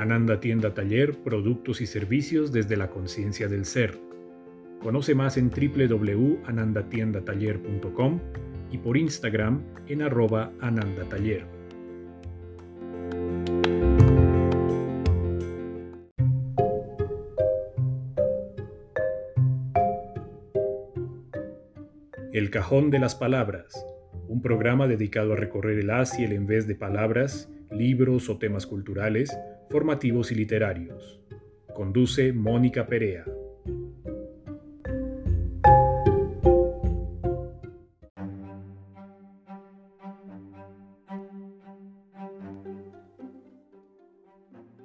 Ananda Tienda Taller, productos y servicios desde la conciencia del ser. Conoce más en www.anandatiendataller.com y por Instagram en arroba anandataller. El Cajón de las Palabras, un programa dedicado a recorrer el Asia en vez de palabras, libros o temas culturales formativos y literarios. Conduce Mónica Perea.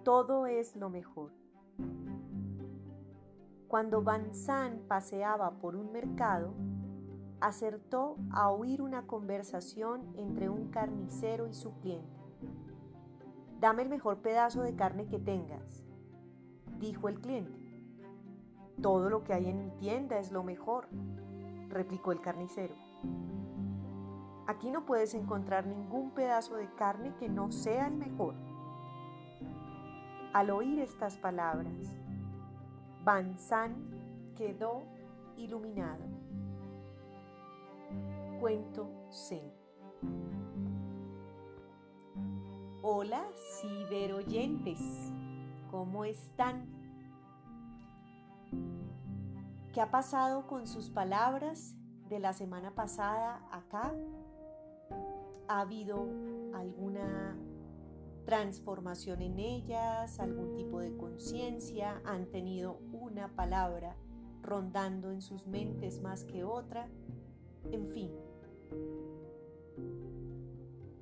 Todo es lo mejor. Cuando Van San paseaba por un mercado, acertó a oír una conversación entre un carnicero y su cliente. Dame el mejor pedazo de carne que tengas, dijo el cliente. Todo lo que hay en mi tienda es lo mejor, replicó el carnicero. Aquí no puedes encontrar ningún pedazo de carne que no sea el mejor. Al oír estas palabras, Banzan quedó iluminado. Cuento C. Hola ciberoyentes, ¿cómo están? ¿Qué ha pasado con sus palabras de la semana pasada acá? ¿Ha habido alguna transformación en ellas, algún tipo de conciencia? ¿Han tenido una palabra rondando en sus mentes más que otra? En fin,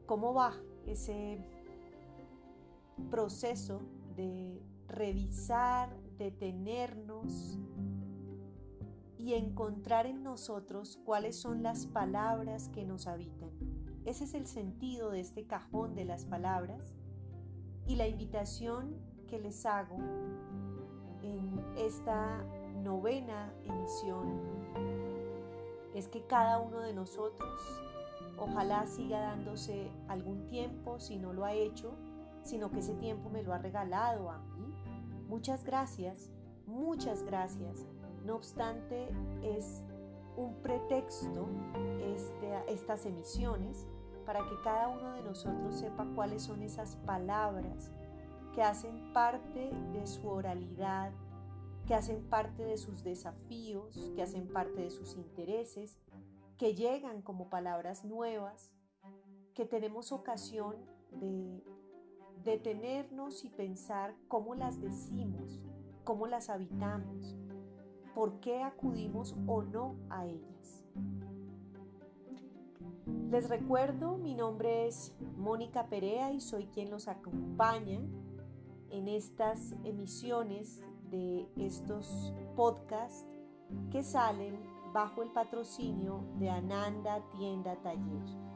¿cómo va ese proceso de revisar, detenernos y encontrar en nosotros cuáles son las palabras que nos habitan. Ese es el sentido de este cajón de las palabras y la invitación que les hago en esta novena emisión es que cada uno de nosotros ojalá siga dándose algún tiempo, si no lo ha hecho, sino que ese tiempo me lo ha regalado a mí. Muchas gracias, muchas gracias. No obstante, es un pretexto este, estas emisiones para que cada uno de nosotros sepa cuáles son esas palabras que hacen parte de su oralidad, que hacen parte de sus desafíos, que hacen parte de sus intereses, que llegan como palabras nuevas, que tenemos ocasión de detenernos y pensar cómo las decimos, cómo las habitamos, por qué acudimos o no a ellas. Les recuerdo, mi nombre es Mónica Perea y soy quien los acompaña en estas emisiones de estos podcasts que salen bajo el patrocinio de Ananda Tienda Taller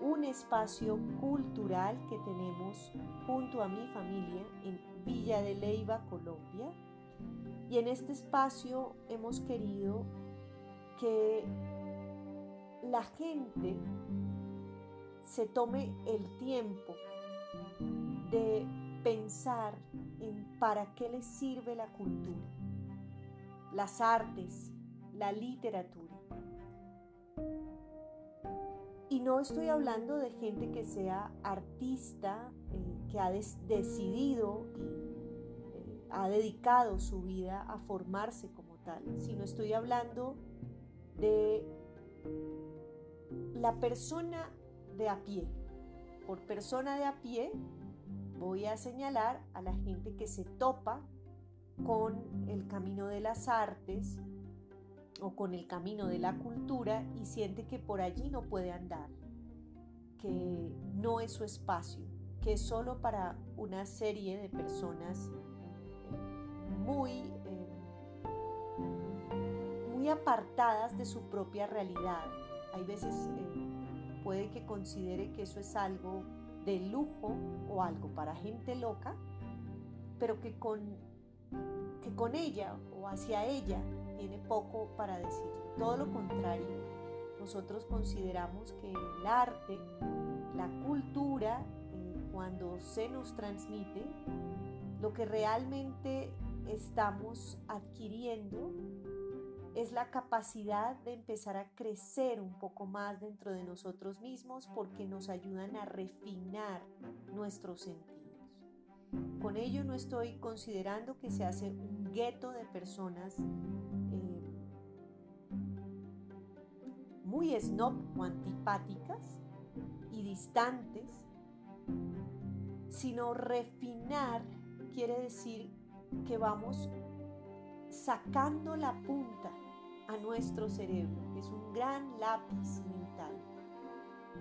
un espacio cultural que tenemos junto a mi familia en Villa de Leiva, Colombia. Y en este espacio hemos querido que la gente se tome el tiempo de pensar en para qué les sirve la cultura, las artes, la literatura y no estoy hablando de gente que sea artista, eh, que ha decidido y eh, ha dedicado su vida a formarse como tal, sino estoy hablando de la persona de a pie. Por persona de a pie voy a señalar a la gente que se topa con el camino de las artes, o con el camino de la cultura y siente que por allí no puede andar, que no es su espacio, que es solo para una serie de personas muy, eh, muy apartadas de su propia realidad. Hay veces eh, puede que considere que eso es algo de lujo o algo para gente loca, pero que con, que con ella o hacia ella tiene poco para decir. Todo lo contrario, nosotros consideramos que el arte, la cultura, eh, cuando se nos transmite, Lo que realmente estamos adquiriendo es la capacidad de empezar a crecer un poco más dentro de nosotros mismos porque nos ayudan a refinar nuestros sentidos. Con ello no estoy considerando que se hace un gueto de personas eh, muy snob o antipáticas y distantes, sino refinar quiere decir que vamos sacando la punta a nuestro cerebro, que es un gran lápiz mental,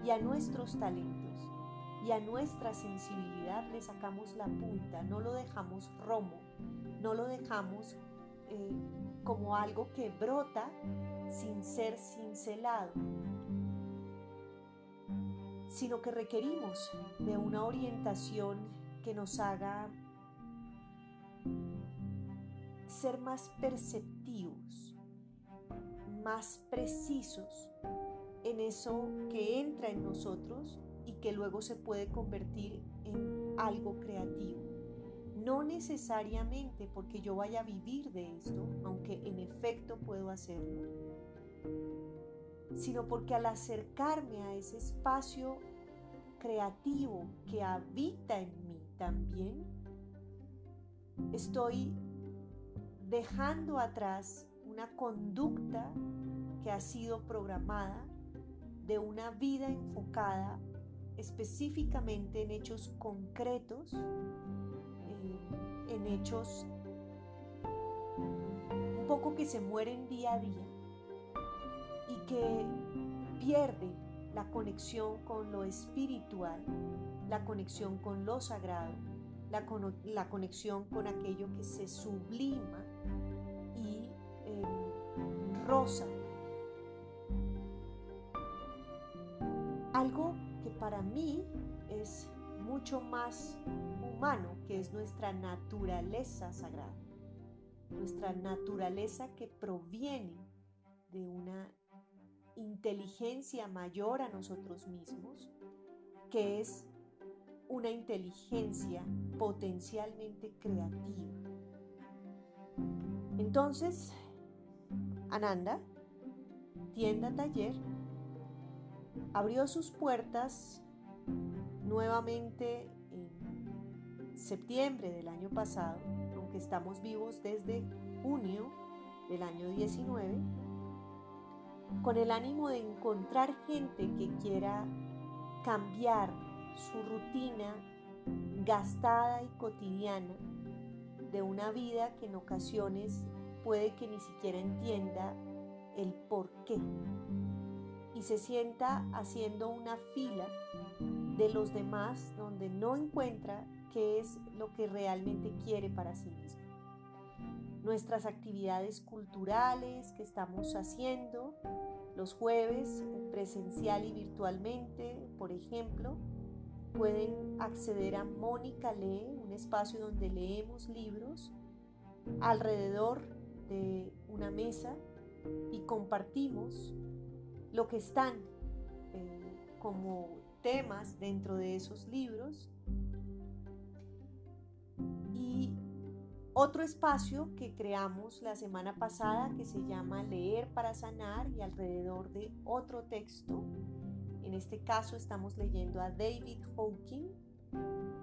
y a nuestros talentos y a nuestra sensibilidad le sacamos la punta, no lo dejamos romo, no lo dejamos eh, como algo que brota sin ser cincelado, sino que requerimos de una orientación que nos haga ser más perceptivos, más precisos en eso que entra en nosotros que luego se puede convertir en algo creativo. No necesariamente porque yo vaya a vivir de esto, aunque en efecto puedo hacerlo, sino porque al acercarme a ese espacio creativo que habita en mí también, estoy dejando atrás una conducta que ha sido programada de una vida enfocada específicamente en hechos concretos, eh, en hechos un poco que se mueren día a día y que pierde la conexión con lo espiritual, la conexión con lo sagrado, la, conexión con aquello que se sublima y eh, rosa. Algo para mí es mucho más humano, que es nuestra naturaleza sagrada, nuestra naturaleza que proviene de una inteligencia mayor a nosotros mismos, que es una inteligencia potencialmente creativa. Entonces, Ananda, tienda taller, abrió sus puertas nuevamente en septiembre del año pasado, aunque estamos vivos desde junio del año 19, con el ánimo de encontrar gente que quiera cambiar su rutina gastada y cotidiana de una vida que en ocasiones puede que ni siquiera entienda el por qué y se sienta haciendo una fila de los demás donde no encuentra qué es lo que realmente quiere para sí mismo. Nuestras actividades culturales que estamos haciendo los jueves presencial y virtualmente, por ejemplo, pueden acceder a Mónica Lee, un espacio donde leemos libros alrededor de una mesa y compartimos lo que están eh, como temas dentro de esos libros. Y otro espacio que creamos la semana pasada que se llama Leer para Sanar y alrededor de otro texto en este caso estamos leyendo a David Hawking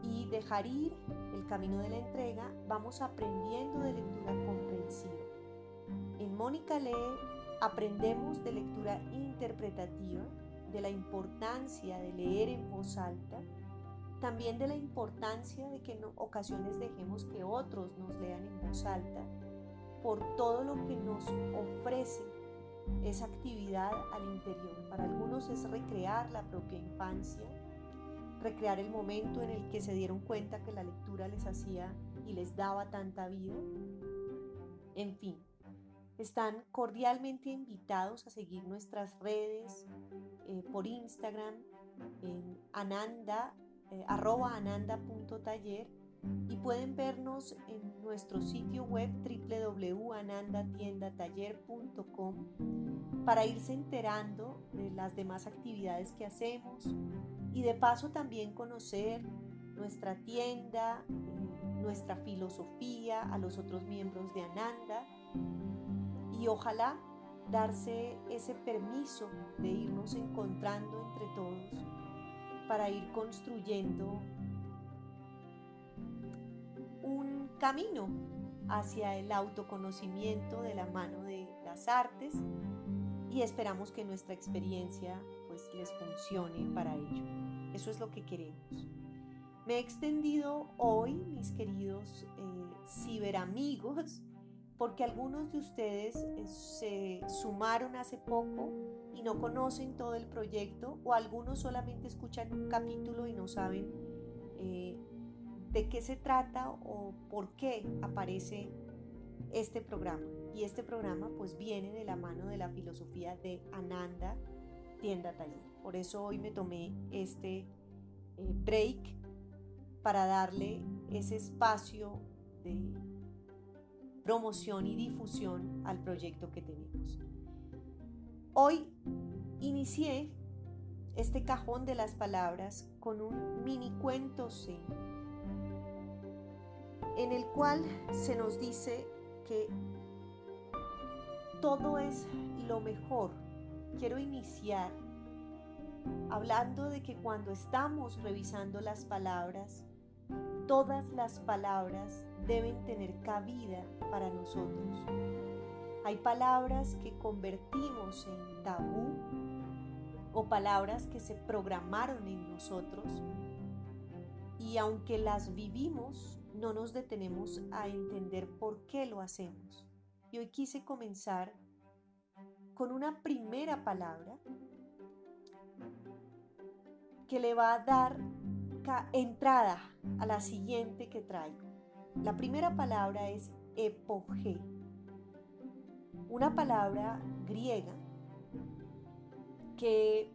y dejar ir el camino de la entrega, vamos aprendiendo de lectura comprensiva. En Mónica Lee aprendemos de lectura interpretativa, de la importancia de leer en voz alta, también de la importancia de que en ocasiones dejemos que otros nos lean en voz alta por todo lo que nos ofrece esa actividad al interior. Para algunos es recrear la propia infancia, recrear el momento en el que se dieron cuenta que la lectura les hacía y les daba tanta vida. En fin, están cordialmente invitados a seguir nuestras redes eh, por Instagram en ananda, eh, ananda.taller y pueden vernos en nuestro sitio web www.anandatiendataller.com para irse enterando de las demás actividades que hacemos y de paso también conocer nuestra tienda, nuestra filosofía a los otros miembros de Ananda y ojalá darse ese permiso de irnos encontrando entre todos para ir construyendo un camino hacia el autoconocimiento de la mano de las artes y esperamos que nuestra experiencia pues les funcione para ello. Eso es lo que queremos. Me he extendido hoy, mis queridos eh, ciberamigos, porque algunos de ustedes eh, se sumaron hace poco y no conocen todo el proyecto o algunos solamente escuchan un capítulo y no saben eh, de qué se trata o por qué aparece este programa. Y este programa pues viene de la mano de la filosofía de Ananda Tienda Taller. Por eso hoy me tomé este eh, break para darle ese espacio de promoción y difusión al proyecto que tenemos. Hoy inicié este cajón de las palabras con un mini cuento zen en el cual se nos dice que todo es lo mejor. Quiero iniciar hablando de que cuando estamos revisando las palabras, todas las palabras deben tener cabida para nosotros. Hay palabras que convertimos en tabú o palabras que se programaron en nosotros y aunque las vivimos, no nos detenemos a entender por qué lo hacemos. Y hoy quise comenzar con una primera palabra que le va a dar entrada a la siguiente que traigo. La primera palabra es epoge, una palabra griega que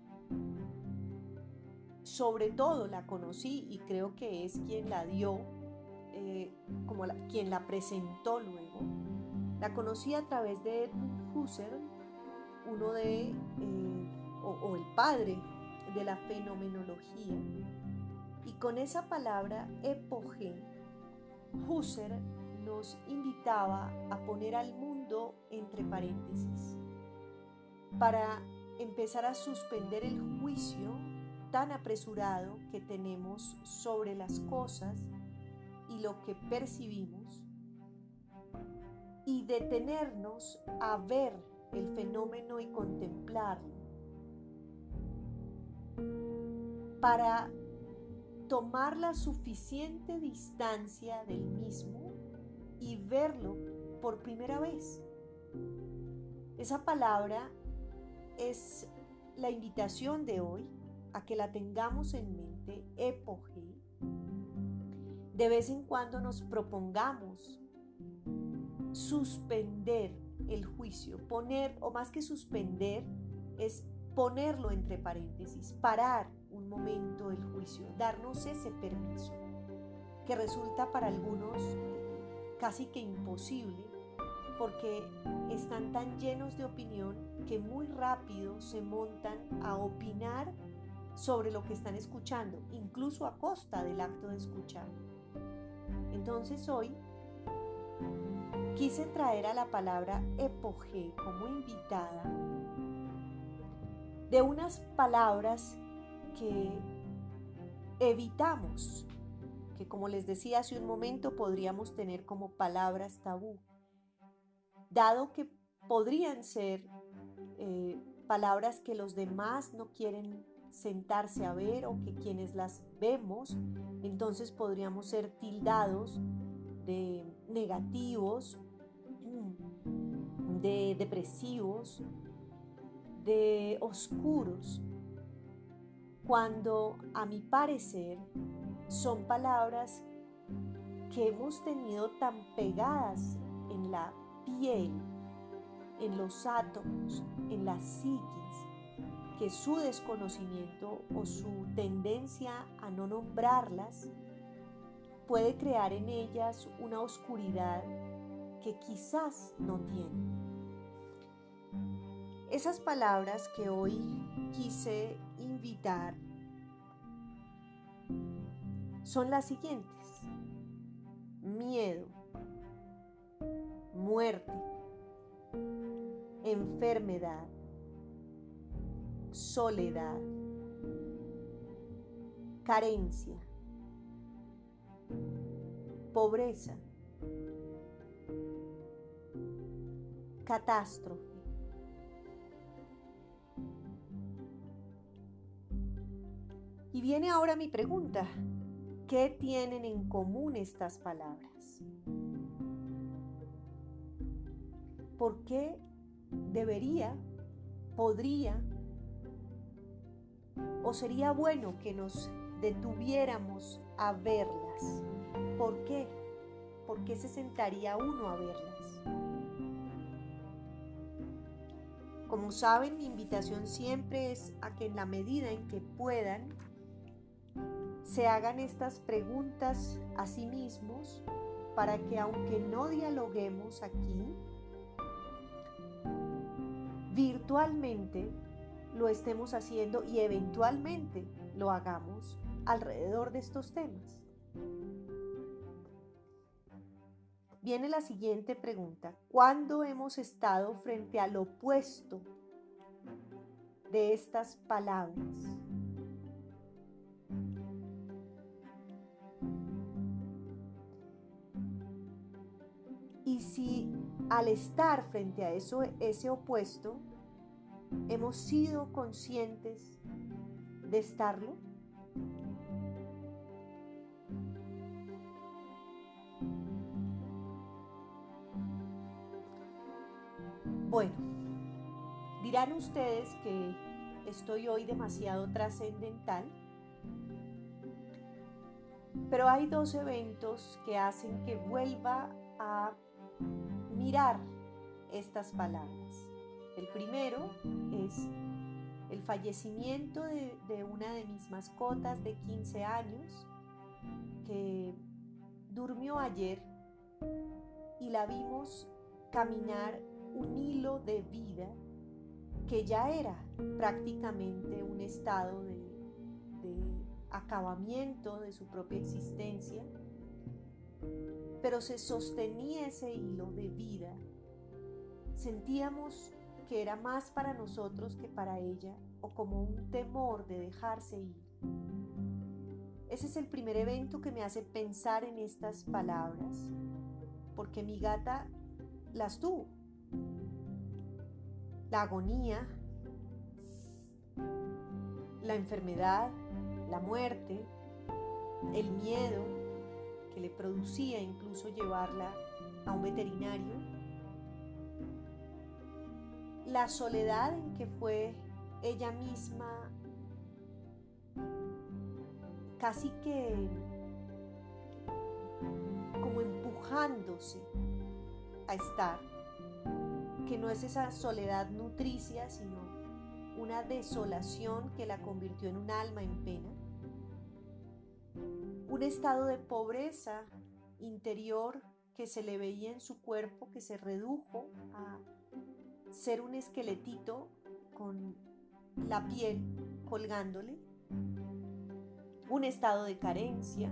sobre todo la conocí y creo que es quien la dio, eh, como quien la presentó luego. La conocí a través de Husserl, uno de, eh, o el padre de la fenomenología. Y con esa palabra epoge, Husserl nos invitaba a poner al mundo entre paréntesis. Para empezar a suspender el juicio tan apresurado que tenemos sobre las cosas y lo que percibimos y detenernos a ver el fenómeno y contemplarlo. Para tomar la suficiente distancia del mismo y verlo por primera vez. Esa palabra es la invitación de hoy a que la tengamos en mente, epoge. De vez en cuando nos propongamos suspender el juicio, poner, o más que suspender, es ponerlo entre paréntesis, parar un momento el juicio, darnos ese permiso, que resulta para algunos casi que imposible, porque están tan llenos de opinión que muy rápido se montan a opinar sobre lo que están escuchando, incluso a costa del acto de escuchar. Entonces hoy quise traer a la palabra epoge como invitada de unas palabras que evitamos, que como les decía hace un momento podríamos tener como palabras tabú, dado que podrían ser eh, palabras que los demás no quieren sentarse a ver o que quienes las vemos, entonces podríamos ser tildados de negativos, de depresivos, de oscuros, cuando a mi parecer son palabras que hemos tenido tan pegadas en la piel, en los átomos, en la psiquis, que su desconocimiento o su tendencia a no nombrarlas puede crear en ellas una oscuridad que quizás no tienen. Esas palabras que hoy quise invitar son las siguientes. miedo, muerte, enfermedad, soledad, carencia, pobreza, catástrofe. Y viene ahora mi pregunta, ¿qué tienen en común estas palabras? ¿Por qué debería, podría o sería bueno que nos detuviéramos a verlas? ¿Por qué? ¿Por qué se sentaría uno a verlas? Como saben, mi invitación siempre es a que en la medida en que puedan, se hagan estas preguntas a sí mismos para que aunque no dialoguemos aquí, virtualmente lo estemos haciendo y eventualmente lo hagamos alrededor de estos temas. Viene la siguiente pregunta. ¿Cuándo hemos estado frente al opuesto de estas palabras? Y si al estar frente a eso, ese opuesto, hemos sido conscientes de estarlo, Bueno, dirán ustedes que estoy hoy demasiado trascendental, pero hay dos eventos que hacen que vuelva a mirar estas palabras. El primero es el fallecimiento de, una de mis mascotas de 15 años que durmió ayer y la vimos caminar un hilo de vida que ya era prácticamente un estado de, acabamiento de su propia existencia, pero se sostenía ese hilo de vida. Sentíamos que era más para nosotros que para ella o como un temor de dejarse ir. Ese es el primer evento que me hace pensar en estas palabras, porque mi gata las tuvo la agonía, la enfermedad, la muerte, el miedo le producía incluso llevarla a un veterinario, la soledad en que fue ella misma casi que como empujándose a estar que no es esa soledad nutricia, sino una desolación que la convirtió en un alma en pena, un estado de pobreza interior que se le veía en su cuerpo, que se redujo a ser un esqueletito con la piel colgándole, un estado de carencia,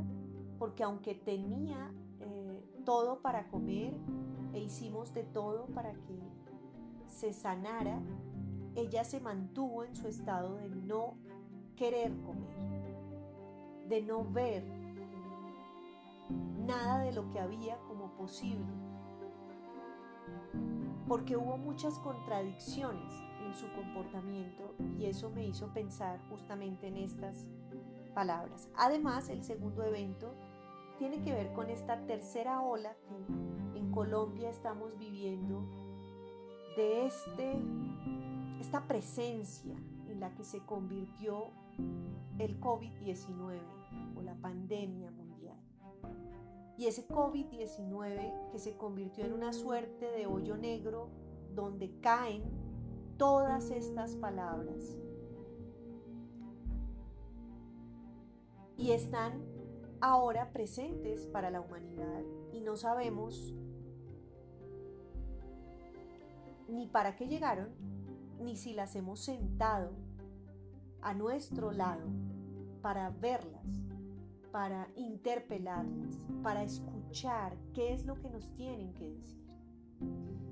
porque aunque tenía eh, todo para comer e hicimos de todo para que se sanara, ella se mantuvo en su estado de no querer comer, de no ver nada de lo que había como posible, porque hubo muchas contradicciones en su comportamiento y eso me hizo pensar justamente en estas palabras. Además, el segundo evento tiene que ver con esta tercera ola que en Colombia estamos viviendo de este, esta presencia en la que se convirtió el COVID-19 o la pandemia mundial. Y ese COVID-19 que se convirtió en una suerte de hoyo negro donde caen todas estas palabras. Y están ahora presentes para la humanidad y no sabemos ni para qué llegaron, ni si las hemos sentado a nuestro lado para verlas para interpelarlas, para escuchar qué es lo que nos tienen que decir.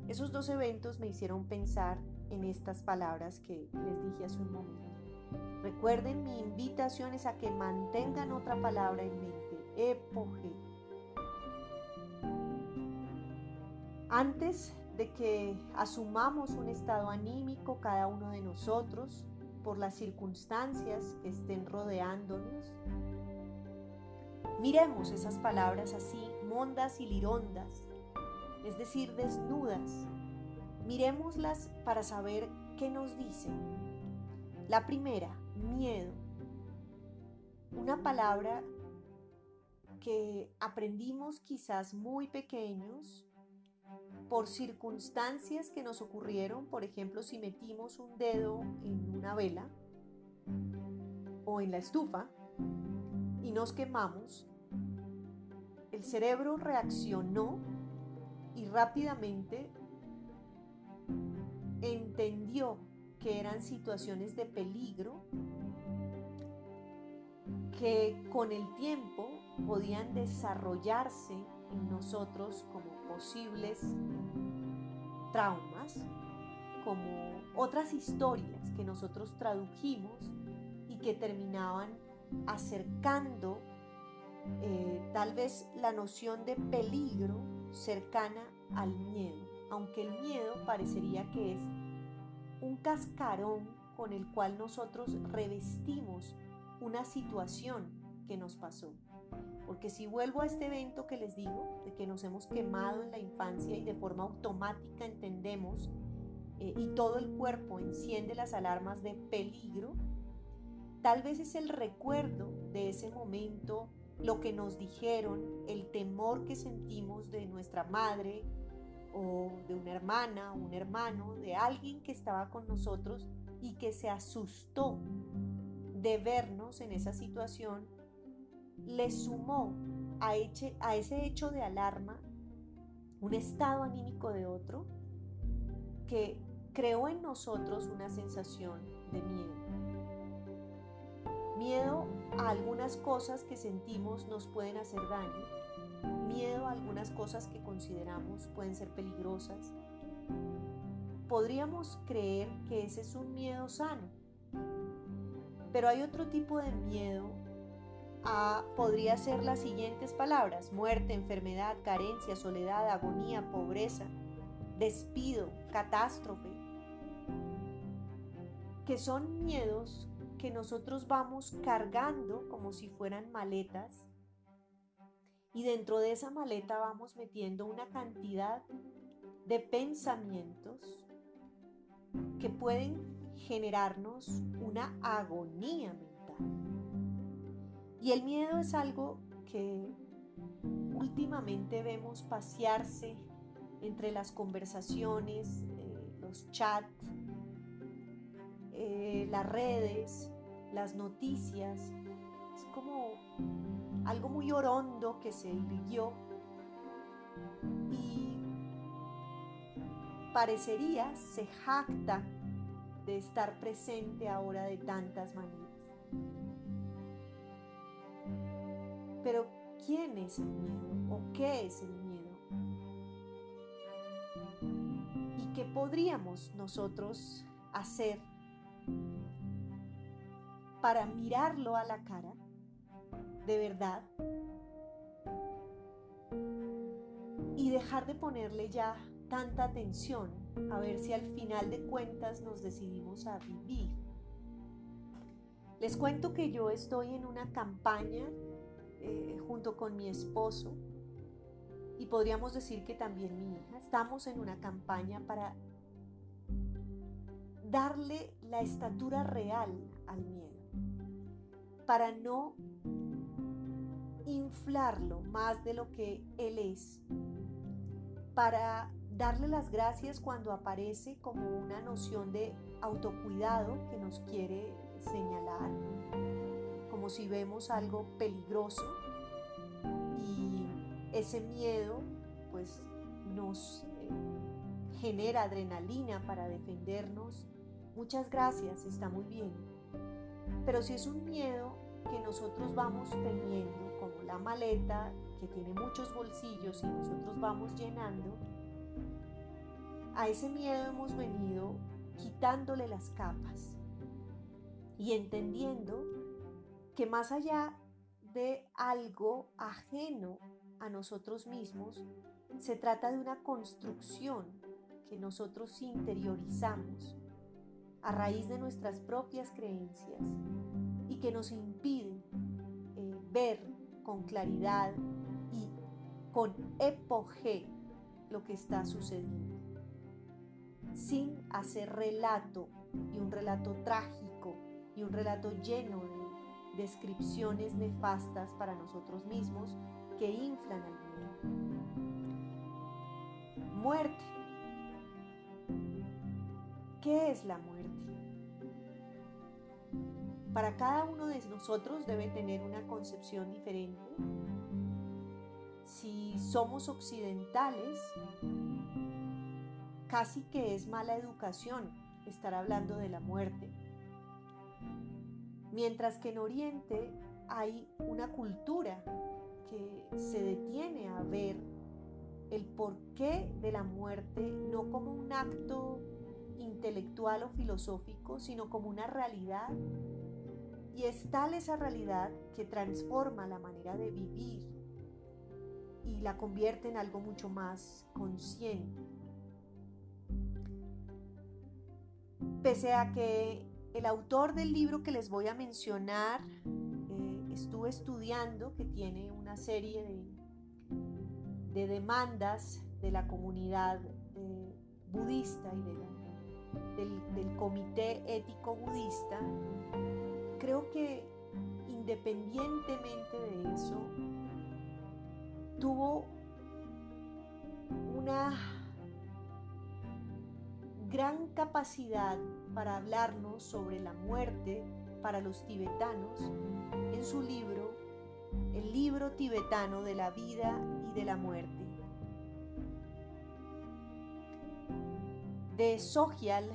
Esos dos eventos me hicieron pensar en estas palabras que les dije hace un momento. Recuerden, mi invitación es a que mantengan otra palabra en mente, epoge. Antes de que asumamos un estado anímico cada uno de nosotros por las circunstancias que estén rodeándonos, miremos esas palabras así, mondas y lirondas, es decir, desnudas. Miremoslas para saber qué nos dicen. La primera, miedo. Una palabra que aprendimos quizás muy pequeños por circunstancias que nos ocurrieron, por ejemplo, si metimos un dedo en una vela o en la estufa nos quemamos, el cerebro reaccionó y rápidamente entendió que eran situaciones de peligro que con el tiempo podían desarrollarse en nosotros como posibles traumas, como otras historias que nosotros tradujimos y que terminaban acercando eh, tal vez la noción de peligro cercana al miedo, aunque el miedo parecería que es un cascarón con el cual nosotros revestimos una situación que nos pasó. Porque si vuelvo a este evento que les digo, de que nos hemos quemado en la infancia y de forma automática entendemos eh, y todo el cuerpo enciende las alarmas de peligro, tal vez es el recuerdo de ese momento, lo que nos dijeron, el temor que sentimos de nuestra madre o de una hermana, un hermano, de alguien que estaba con nosotros y que se asustó de vernos en esa situación le sumó a, a ese hecho de alarma un estado anímico de otro que creó en nosotros una sensación de miedo. Miedo a algunas cosas que sentimos nos pueden hacer daño, miedo a algunas cosas que consideramos pueden ser peligrosas. Podríamos creer que ese es un miedo sano, pero hay otro tipo de miedo podría ser las siguientes palabras, muerte, enfermedad, carencia, soledad, agonía, pobreza, despido, catástrofe, que son miedos que nosotros vamos cargando como si fueran maletas y dentro de esa maleta vamos metiendo una cantidad de pensamientos que pueden generarnos una agonía mental. Y el miedo es algo que últimamente vemos pasearse entre las conversaciones, eh, los chats, eh, las redes, las noticias. Es como algo muy orondo que se irguió y parecería se jacta de estar presente ahora de tantas maneras. Pero ¿quién es el miedo o qué es el miedo? ¿Y qué podríamos nosotros hacer para mirarlo a la cara de verdad y dejar de ponerle ya tanta atención a ver si al final de cuentas nos decidimos a vivir. Les cuento que yo estoy en una campaña eh, junto con mi esposo y podríamos decir que también mi hija, estamos en una campaña para darle la estatura real al miedo, para no inflarlo más de lo que él es, para darle las gracias cuando aparece como una noción de autocuidado que nos quiere señalar si vemos algo peligroso y ese miedo pues nos eh, genera adrenalina para defendernos. Muchas gracias, está muy bien. Pero si es un miedo que nosotros vamos teniendo, como la maleta que tiene muchos bolsillos y nosotros vamos llenando, a ese miedo hemos venido quitándole las capas y entendiendo que más allá de algo ajeno a nosotros mismos, se trata de una construcción que nosotros interiorizamos a raíz de nuestras propias creencias y que nos impide eh, ver con claridad y con epoge lo que está sucediendo, sin hacer relato y un relato trágico y un relato lleno de descripciones nefastas para nosotros mismos que inflan al miedo. Muerte. ¿Qué es la muerte? Para cada uno de nosotros debe tener una concepción diferente. Si somos occidentales, casi que es mala educación estar hablando de la muerte Mientras que en Oriente hay una cultura que se detiene a ver el porqué de la muerte no como un acto intelectual o filosófico, sino como una realidad. Y es tal esa realidad que transforma la manera de vivir y la convierte en algo mucho más consciente. Pese a que el autor del libro que les voy a mencionar eh, estuve estudiando que tiene una serie de, demandas de la comunidad eh, budista y del, del comité ético budista. Creo que independientemente de eso, tuvo una gran capacidad para hablarnos sobre la muerte para los tibetanos en su libro El libro tibetano de la vida y de la muerte. De Sogyal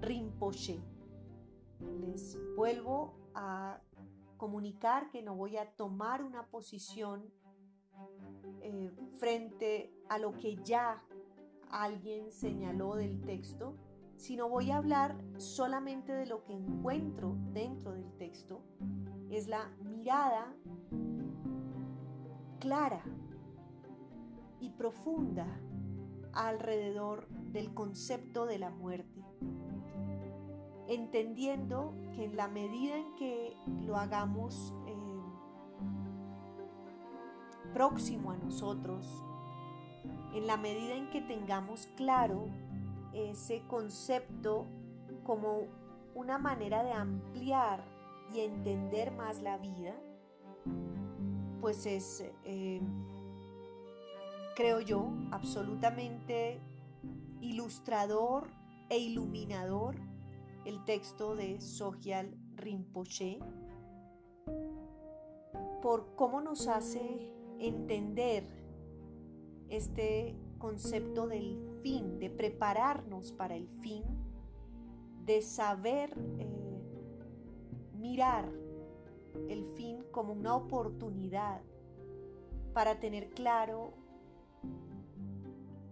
Rinpoche. Les vuelvo a comunicar que no voy a tomar una posición eh, frente a lo que ya alguien señaló del texto, sino voy a hablar solamente de lo que encuentro dentro del texto. Es la mirada clara y profunda alrededor del concepto de la muerte, entendiendo que en la medida en que lo hagamos eh, próximo a nosotros, en la medida en que tengamos claro ese concepto como una manera de ampliar y entender más la vida, pues es, eh, creo yo, absolutamente ilustrador e iluminador el texto de Sogyal Rinpoche por cómo nos hace entender este concepto del fin, de prepararnos para el fin, de saber eh, mirar el fin como una oportunidad para tener claro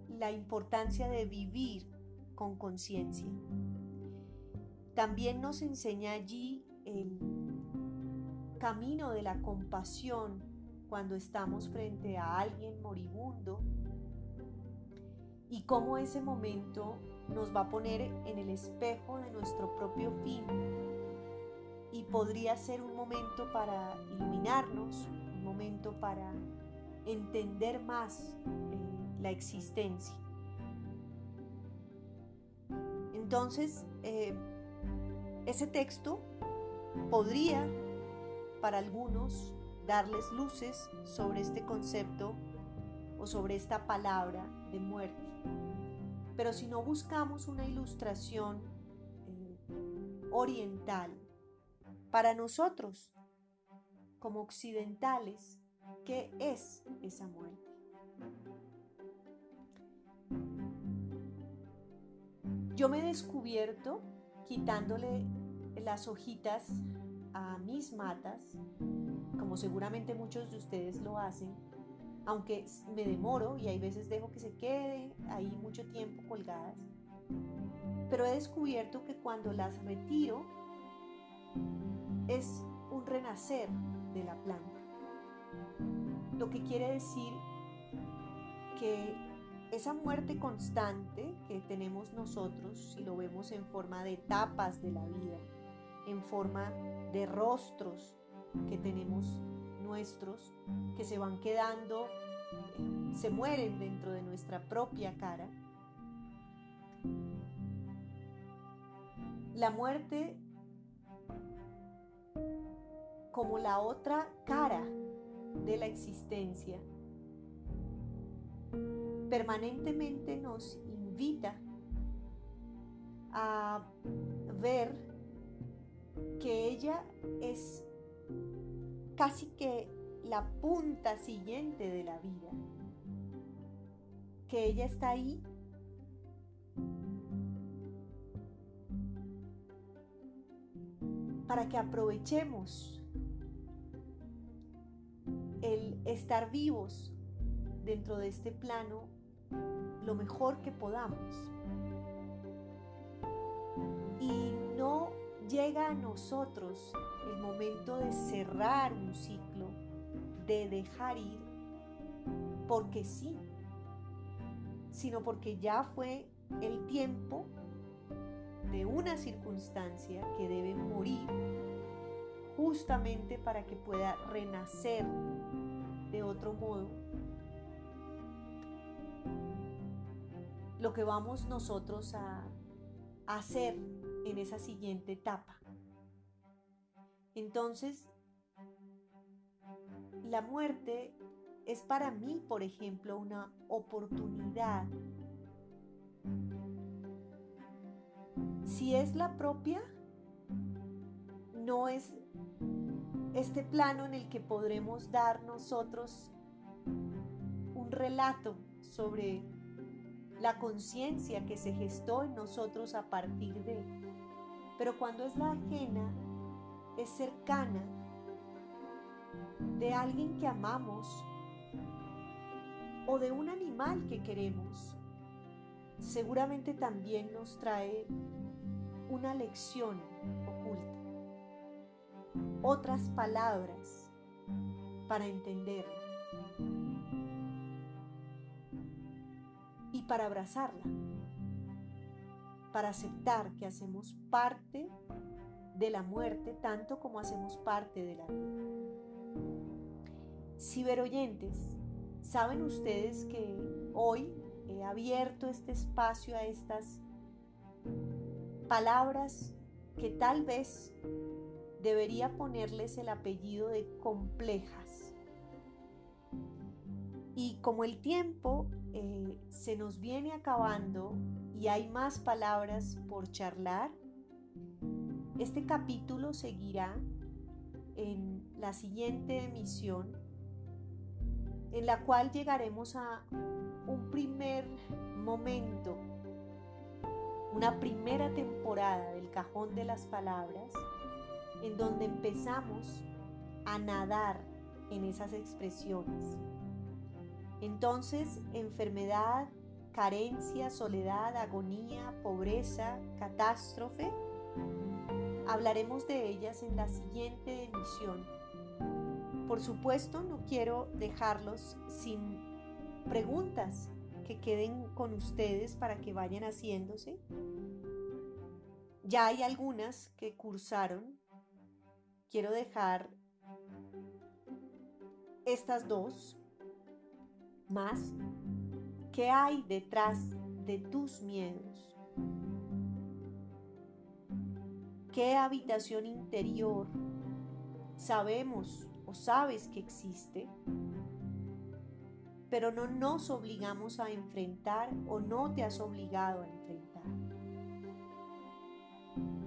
la importancia de vivir con conciencia. También nos enseña allí el camino de la compasión cuando estamos frente a alguien moribundo y cómo ese momento nos va a poner en el espejo de nuestro propio fin y podría ser un momento para iluminarnos, un momento para entender más eh, la existencia. Entonces, eh, ese texto podría para algunos darles luces sobre este concepto o sobre esta palabra de muerte. Pero si no buscamos una ilustración eh, oriental, para nosotros, como occidentales, ¿qué es esa muerte? Yo me he descubierto quitándole las hojitas a mis matas, como seguramente muchos de ustedes lo hacen, aunque me demoro y hay veces dejo que se quede ahí mucho tiempo colgadas, pero he descubierto que cuando las retiro es un renacer de la planta. Lo que quiere decir que esa muerte constante que tenemos nosotros, si lo vemos en forma de etapas de la vida, en forma de rostros que tenemos nuestros, que se van quedando, se mueren dentro de nuestra propia cara. La muerte como la otra cara de la existencia permanentemente nos invita a ver que ella es casi que la punta siguiente de la vida, que ella está ahí para que aprovechemos el estar vivos dentro de este plano lo mejor que podamos. Y no llega a nosotros el momento de cerrar un ciclo, de dejar ir, porque sí, sino porque ya fue el tiempo de una circunstancia que debe morir justamente para que pueda renacer de otro modo lo que vamos nosotros a, hacer en esa siguiente etapa. Entonces, la muerte es para mí, por ejemplo, una oportunidad. Si es la propia, no es este plano en el que podremos dar nosotros un relato sobre la conciencia que se gestó en nosotros a partir de. Pero cuando es la ajena, es cercana de alguien que amamos o de un animal que queremos. Seguramente también nos trae una lección oculta, otras palabras para entenderla. Y para abrazarla, para aceptar que hacemos parte de la muerte tanto como hacemos parte de la vida. Ciberoyentes, ¿saben ustedes que hoy he abierto este espacio a estas palabras que tal vez debería ponerles el apellido de complejas? Y como el tiempo eh, se nos viene acabando y hay más palabras por charlar, este capítulo seguirá en la siguiente emisión, en la cual llegaremos a un primer momento, una primera temporada del cajón de las palabras, en donde empezamos a nadar en esas expresiones entonces, enfermedad, carencia, soledad, agonía, pobreza, catástrofe, hablaremos de ellas en la siguiente emisión. Por supuesto, no quiero dejarlos sin preguntas que queden con ustedes para que vayan haciéndose. Ya hay algunas que cursaron. Quiero dejar estas dos más, ¿qué hay detrás de tus miedos? ¿Qué habitación interior sabemos o sabes que existe? Pero no nos obligamos a enfrentar o no te has obligado a enfrentar.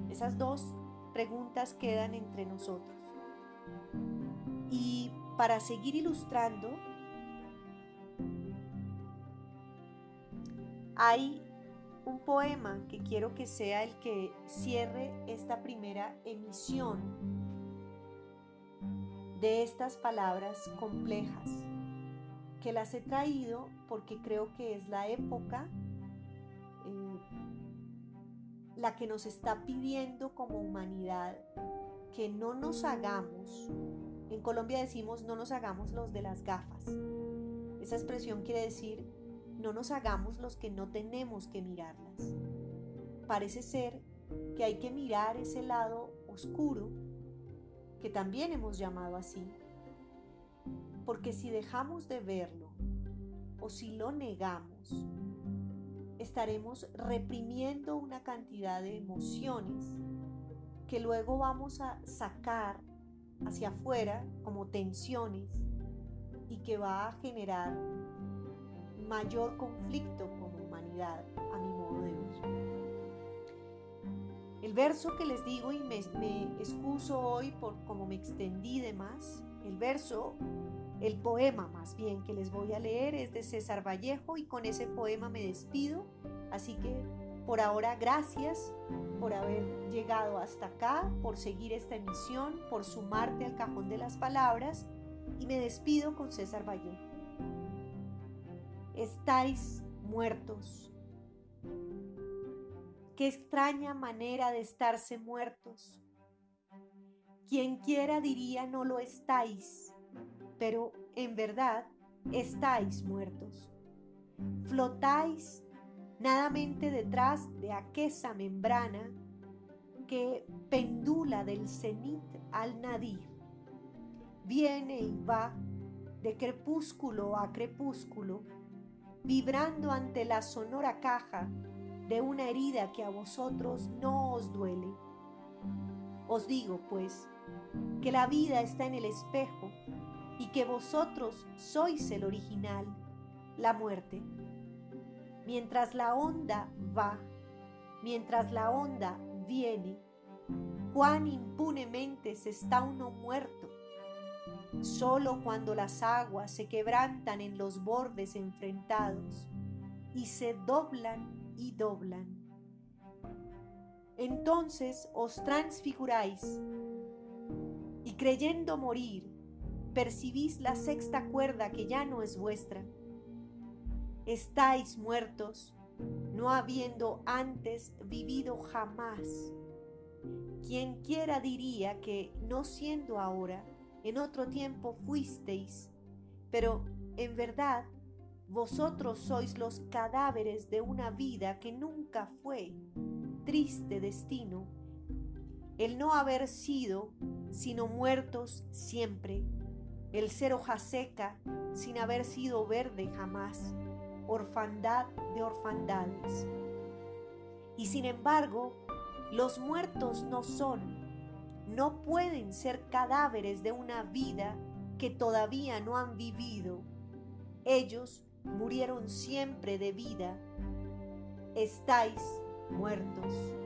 Esas dos preguntas quedan entre nosotros. Y para seguir ilustrando, Hay un poema que quiero que sea el que cierre esta primera emisión de estas palabras complejas, que las he traído porque creo que es la época eh, la que nos está pidiendo como humanidad que no nos hagamos, en Colombia decimos no nos hagamos los de las gafas. Esa expresión quiere decir no nos hagamos los que no tenemos que mirarlas. Parece ser que hay que mirar ese lado oscuro, que también hemos llamado así, porque si dejamos de verlo o si lo negamos, estaremos reprimiendo una cantidad de emociones que luego vamos a sacar hacia afuera como tensiones y que va a generar mayor conflicto como humanidad, a mi modo de ver. El verso que les digo y me, excuso hoy por como me extendí de más, el verso, el poema más bien que les voy a leer es de César Vallejo y con ese poema me despido. Así que por ahora gracias por haber llegado hasta acá, por seguir esta emisión, por sumarte al cajón de las palabras y me despido con César Vallejo. Estáis muertos Qué extraña manera de estarse muertos. Quien quiera diría no lo estáis, pero en verdad estáis muertos. Flotáis nadamente detrás de aquella membrana que pendula del cenit al nadir. Viene y va de crepúsculo a crepúsculo, vibrando ante la sonora caja de una herida que a vosotros no os duele. Os digo, pues, que la vida está en el espejo y que vosotros sois el original, la muerte. Mientras la onda va, mientras la onda viene, cuán impunemente se está uno muerto. Solo cuando las aguas se quebrantan en los bordes enfrentados y se doblan y doblan. Entonces os transfiguráis y creyendo morir, percibís la sexta cuerda que ya no es vuestra. Estáis muertos, no habiendo antes vivido jamás. Quien quiera diría que, no siendo ahora, en otro tiempo fuisteis, pero en verdad vosotros sois los cadáveres de una vida que nunca fue. Triste destino. El no haber sido, sino muertos siempre. El ser hoja seca, sin haber sido verde jamás. Orfandad de orfandades. Y sin embargo, los muertos no son, no pueden ser cadáveres de una vida que todavía no han vivido. Ellos murieron siempre de vida, estáis muertos.